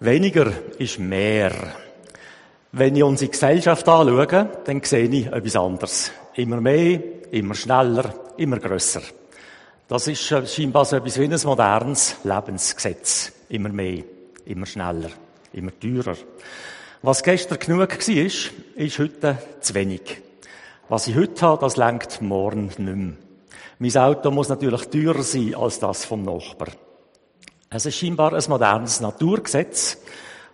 Weniger ist mehr. Wenn ich unsere Gesellschaft anschaue, dann sehe ich etwas anderes. Immer mehr, immer schneller, immer grösser. Das ist scheinbar so etwas wie ein modernes Lebensgesetz. Immer mehr, immer schneller, immer teurer. Was gestern genug war, ist heute zu wenig. Was ich heute habe, das lenkt morgen nicht mehr. Mein Auto muss natürlich teurer sein als das vom Nachbarn. Es ist scheinbar ein modernes Naturgesetz.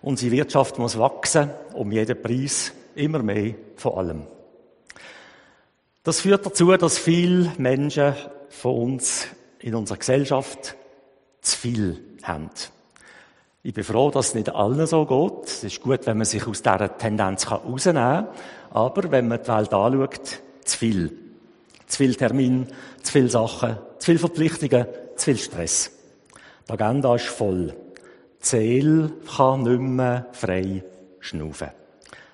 Unsere Wirtschaft muss wachsen, um jeden Preis, immer mehr von allem. Das führt dazu, dass viele Menschen von uns in unserer Gesellschaft zu viel haben. Ich bin froh, dass es nicht allen so geht. Es ist gut, wenn man sich aus dieser Tendenz herausnehmen kann. Aber wenn man die Welt anschaut, zu viel. Zu viel Termin, zu viele Sachen, zu viele Verpflichtungen, zu viel Stress. Die Agenda ist voll. Seele kann nicht mehr frei schnaufen.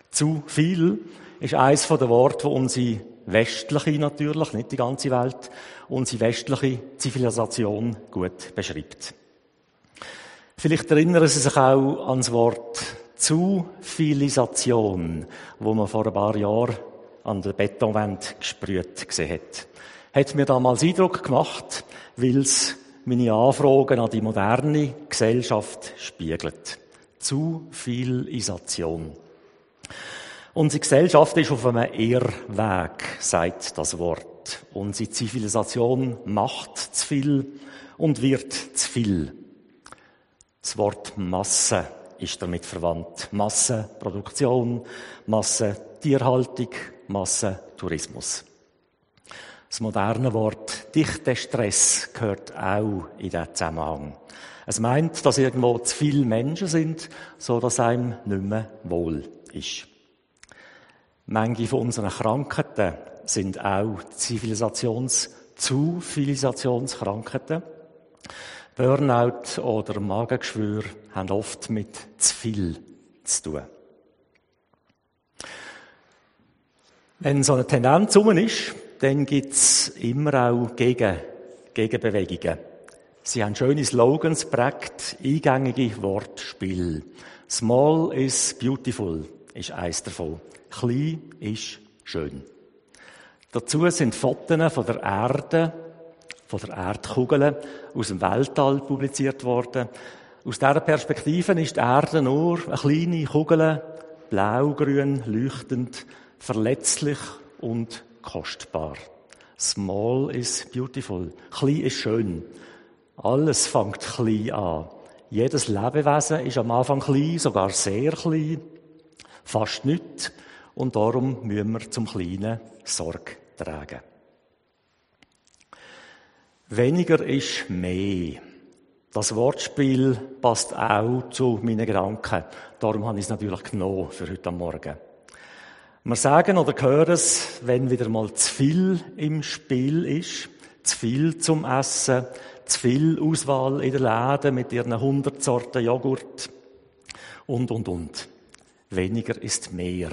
Zu viel ist eines der Worte, die unsere westliche natürlich, nicht die ganze Welt, unsere westliche Zivilisation gut beschreibt. Vielleicht erinnern Sie sich auch an das Wort Zufilisation, wo man vor ein paar Jahren an der Betonwand gesprüht gesehen hat. Hat mir damals Eindruck gemacht, weil es meine Anfragen an die moderne Gesellschaft spiegelt. Zu viel Isation. Unsere Gesellschaft ist auf einem Irrweg, sagt das Wort. Unsere Zivilisation macht zu viel und wird zu viel. Das Wort Masse ist damit verwandt. Massenproduktion, Massentierhaltung, Massentourismus. Das moderne Wort dichte Stress gehört auch in diesen Zusammenhang. Es meint, dass irgendwo zu viele Menschen sind, so dass einem nicht mehr wohl ist. Manche von unseren Krankheiten sind auch Zivilisations-, Zivilisationskrankheiten. Burnout oder Magengeschwür haben oft mit zu viel zu tun. Wenn so eine Tendenz um ist, dann gibt's immer auch Gegen, Gegenbewegungen. Sie haben schöne Slogans prägt, eingängige Wortspiel. Small is beautiful ist eins davon. Klein ist schön. Dazu sind Fotos von der Erde, von der Erdkugel aus dem Weltall publiziert worden. Aus dieser Perspektive ist die Erde nur eine kleine Kugel, blaugrün, leuchtend, verletzlich und kostbar. Small is beautiful. Klein ist schön. Alles fängt klein an. Jedes Lebewesen ist am Anfang klein, sogar sehr klein. Fast nichts. Und darum müssen wir zum Kleinen Sorge tragen. Weniger ist mehr. Das Wortspiel passt auch zu meinen Gedanken. Darum habe ich es natürlich genommen für heute Morgen. Wir sagen oder hören es, wenn wieder mal zu viel im Spiel ist, zu viel zum Essen, zu viel Auswahl in der Läden mit ihren 100 Sorten Joghurt und, und, und. Weniger ist mehr.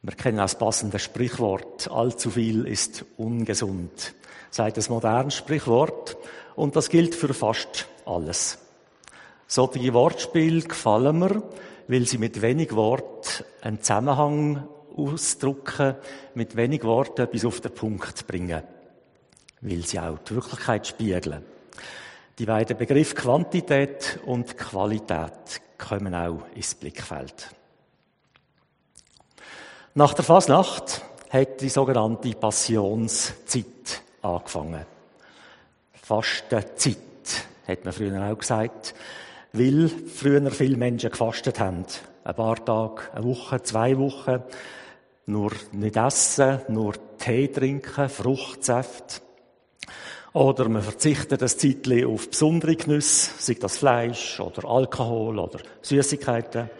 Wir kennen auch das passende Sprichwort, allzu viel ist ungesund. Sagt das moderne Sprichwort. Und das gilt für fast alles. Solche Wortspiele gefallen mir, weil sie mit wenig Wort einen Zusammenhang ausdrücken, mit wenig Worten etwas auf den Punkt bringen. Weil sie auch die Wirklichkeit spiegeln. Die beiden Begriffe Quantität und Qualität kommen auch ins Blickfeld. Nach der Fasnacht hat die sogenannte Passionszeit angefangen. Fastenzeit, hat man früher auch gesagt weil früher viele Menschen gefastet haben. Ein paar Tage, eine Woche, zwei Wochen. Nur nicht essen, nur Tee trinken, Fruchtsaft. Oder man verzichtet ein Zeitchen auf besondere Genüsse, sei das Fleisch oder Alkohol oder Süßigkeiten.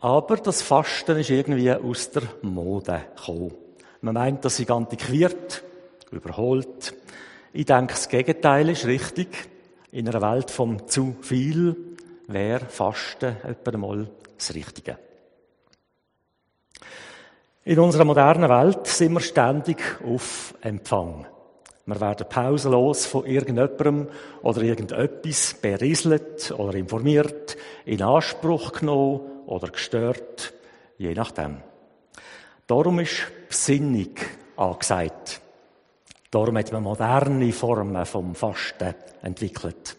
Aber das Fasten ist irgendwie aus der Mode gekommen. Man meint, das sei antiquiert, überholt. Ich denke, das Gegenteil ist richtig. In einer Welt vom zu viel wäre Fasten etwa einmal das Richtige. In unserer modernen Welt sind wir ständig auf Empfang. Wir werden pausenlos von irgendjemandem oder irgendetwas berieselt oder informiert, in Anspruch genommen oder gestört, je nachdem. Darum ist Besinnung angesagt. Darum hat man moderne Formen vom Fasten entwickelt.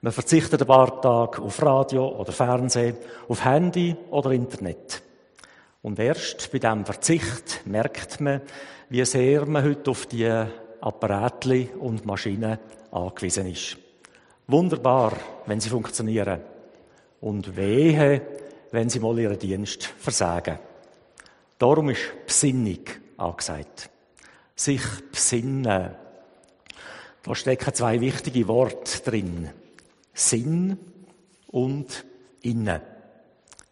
Man verzichtet ein paar Tage auf Radio oder Fernsehen, auf Handy oder Internet. Und erst bei diesem Verzicht merkt man, wie sehr man heute auf die Apparate und Maschinen angewiesen ist. Wunderbar, wenn sie funktionieren. Und wehe, wenn sie mal ihren Dienst versagen. Darum ist Besinnung angesagt. Sich besinnen. Da stecken zwei wichtige Worte drin. Sinn und Innen.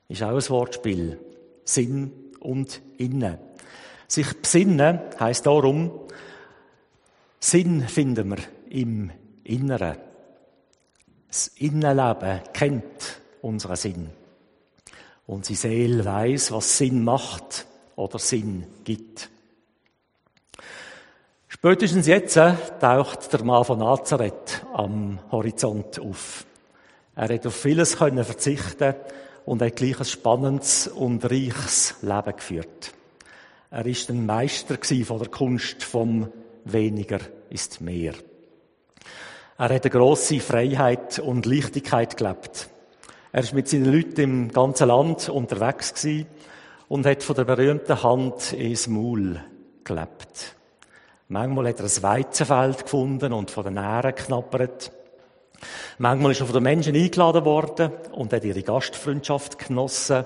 Ist auch ein Wortspiel. Sinn und Innen. Sich besinnen heißt darum, Sinn finden wir im Inneren. Das Innenleben kennt unseren Sinn. Unsere Seele weiß, was Sinn macht oder Sinn gibt. Spätestens jetzt äh, taucht der Mann von Nazareth am Horizont auf. Er hat auf vieles können verzichten und hat gleich ein spannendes und reiches Leben geführt. Er ist ein Meister von der Kunst vom Weniger ist mehr. Er hat eine grosse Freiheit und Leichtigkeit gelebt. Er ist mit seinen Leuten im ganzen Land unterwegs und hat von der berühmten Hand ins Maul gelebt. Manchmal hat er ein Weizenfeld gefunden und von den Ähren knappert. Manchmal ist er von den Menschen eingeladen worden und hat ihre Gastfreundschaft genossen.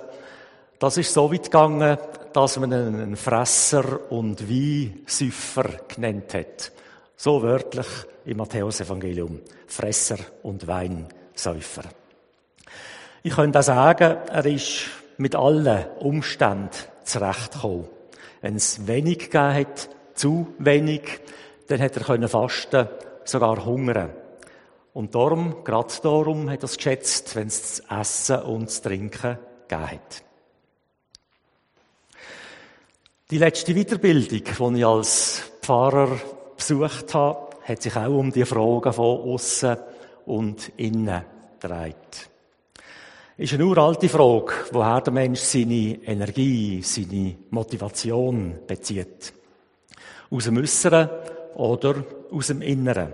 Das ist so weit gegangen, dass man ihn einen Fresser und Weinsüffer genannt hat. So wörtlich im Matthäusevangelium. Fresser und Weinsäufer. Ich könnte auch sagen, er ist mit allen Umständen zurechtgekommen. Wenn es wenig gegeben hat, zu wenig, dann hat er können fasten, sogar hungern. Und darum, gerade darum, hat er es geschätzt, wenn es zu essen und zu trinken gegeben hat. Die letzte Weiterbildung, die ich als Pfarrer besucht habe, hat sich auch um die Fragen von außen und innen gedreht. Ist eine uralte Frage, woher der Mensch seine Energie, seine Motivation bezieht. Aus dem Äußeren oder aus dem Inneren.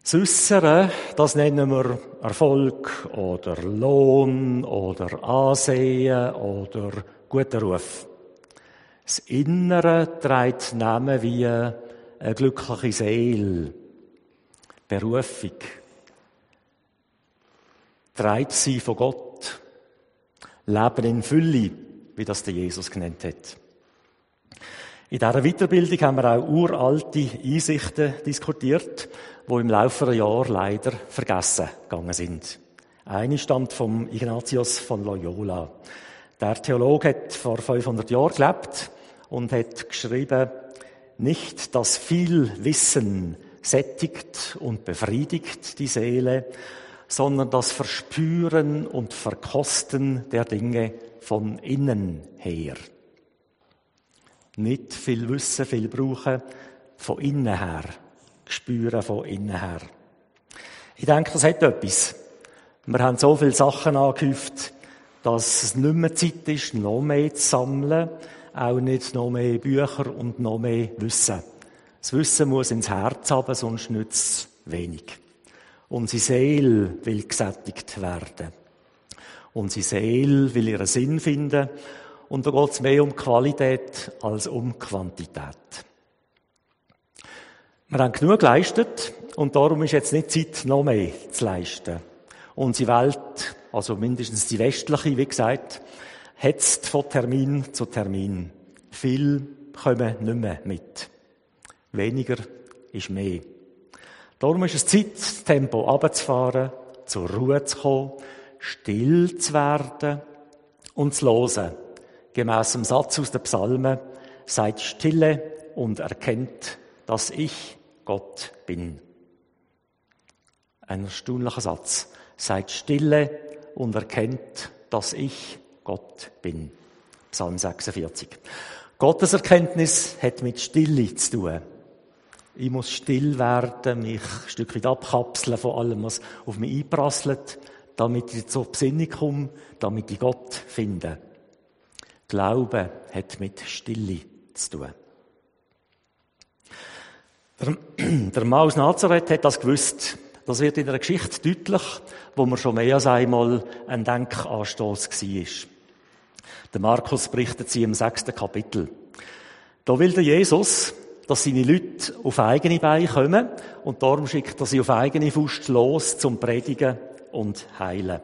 Das Äußere, das nennen wir Erfolg oder Lohn oder Ansehen oder guter Ruf. Das Innere trägt Namen wie eine glückliche Seele, Berufung, trägt sie von Gott, Leben in Fülle, wie das der Jesus genannt hat. In dieser Weiterbildung haben wir auch uralte Einsichten diskutiert, wo im Laufe der Jahre leider vergessen gegangen sind. Eine stammt vom Ignatius von Loyola. Der Theologe hat vor 500 Jahren gelebt und hat geschrieben, nicht das viel Wissen sättigt und befriedigt die Seele, sondern das Verspüren und Verkosten der Dinge von innen her. Nicht viel Wissen, viel brauchen, von innen her. Spüren von innen her. Ich denke, das hat etwas. Wir haben so viele Sachen angehäuft, dass es nicht mehr Zeit ist, noch mehr zu sammeln, auch nicht noch mehr Bücher und noch mehr Wissen. Das Wissen muss ins Herz haben, sonst nützt es wenig. Unsere Seele will gesättigt werden. Unsere Seele will ihren Sinn finden. Und da geht es mehr um Qualität als um Quantität. Wir haben genug geleistet und darum ist jetzt nicht Zeit, noch mehr zu leisten. Unsere Welt also mindestens die westliche, wie gesagt, hetzt von Termin zu Termin. Viel kommen nicht mehr mit. Weniger ist mehr. Darum ist es Zeit, das Tempo abzufahren, zur Ruhe zu kommen, still zu werden und zu hören. Gemäss dem Satz aus den Psalmen, seid stille und erkennt, dass ich Gott bin. Ein erstaunlicher Satz. Seid stille und erkennt, dass ich Gott bin. Psalm 46. Gottes Erkenntnis hat mit Stille zu tun. Ich muss still werden, mich ein Stück weit abkapseln von allem, was auf mich einprasselt, damit ich zur Besinnung komme, damit ich Gott finde. Glaube hat mit Stille zu tun. Der, der Mann aus Nazareth hat das gewusst. Das wird in der Geschichte deutlich, wo man schon mehr als einmal ein Denkanstoß war. Der Markus berichtet sie im sechsten Kapitel. Da will der Jesus, dass seine Leute auf eigene Beine kommen und darum schickt er sie auf eigene Faust los zum Predigen und Heilen.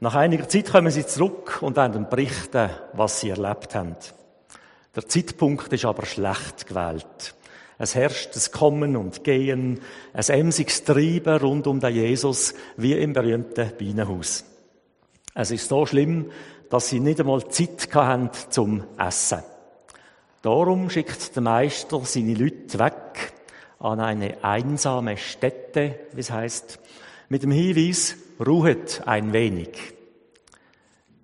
Nach einiger Zeit kommen sie zurück und werden berichten, was sie erlebt haben. Der Zeitpunkt ist aber schlecht gewählt. Es herrscht das Kommen und Gehen, ein emsiges Treiben rund um den Jesus, wie im berühmten Bienenhaus. Es ist so schlimm, dass sie nicht einmal Zeit hatten zum Essen. Darum schickt der Meister seine Leute weg an eine einsame Stätte, wie es heißt, mit dem Hinweis, ruhet ein wenig.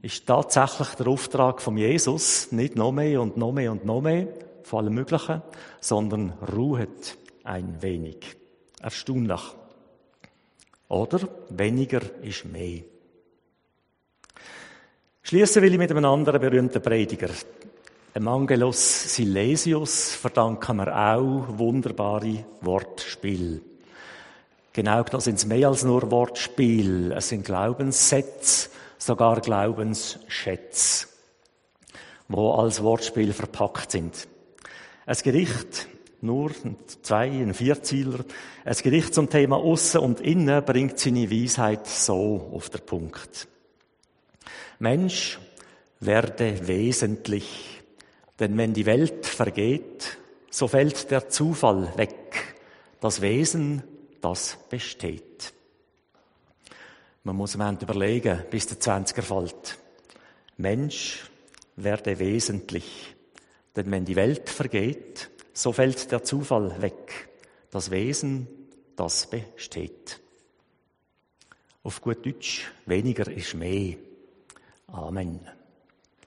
Ist tatsächlich der Auftrag von Jesus, nicht noch mehr und noch mehr und noch mehr, von allem Möglichen, sondern ruhet ein wenig. Erstaunlich. Oder weniger ist mehr. Schließen will ich mit einem anderen berühmten Prediger. Angelus Silesius verdanken wir auch wunderbare Wortspiel. Genau das sind es mehr als nur Wortspiel. Es sind Glaubenssätze, sogar Glaubensschätze, wo als Wortspiel verpackt sind. Ein Gericht, nur zwei, ein Vierzieler, ein Gericht zum Thema Aussen und Innen bringt seine Weisheit so auf den Punkt. Mensch, werde wesentlich, denn wenn die Welt vergeht, so fällt der Zufall weg. Das Wesen, das besteht. Man muss am Ende überlegen, bis der Zwanziger fällt. Mensch, werde wesentlich, denn wenn die Welt vergeht, so fällt der Zufall weg. Das Wesen, das besteht. Auf gut Deutsch, weniger ist mehr. Amen.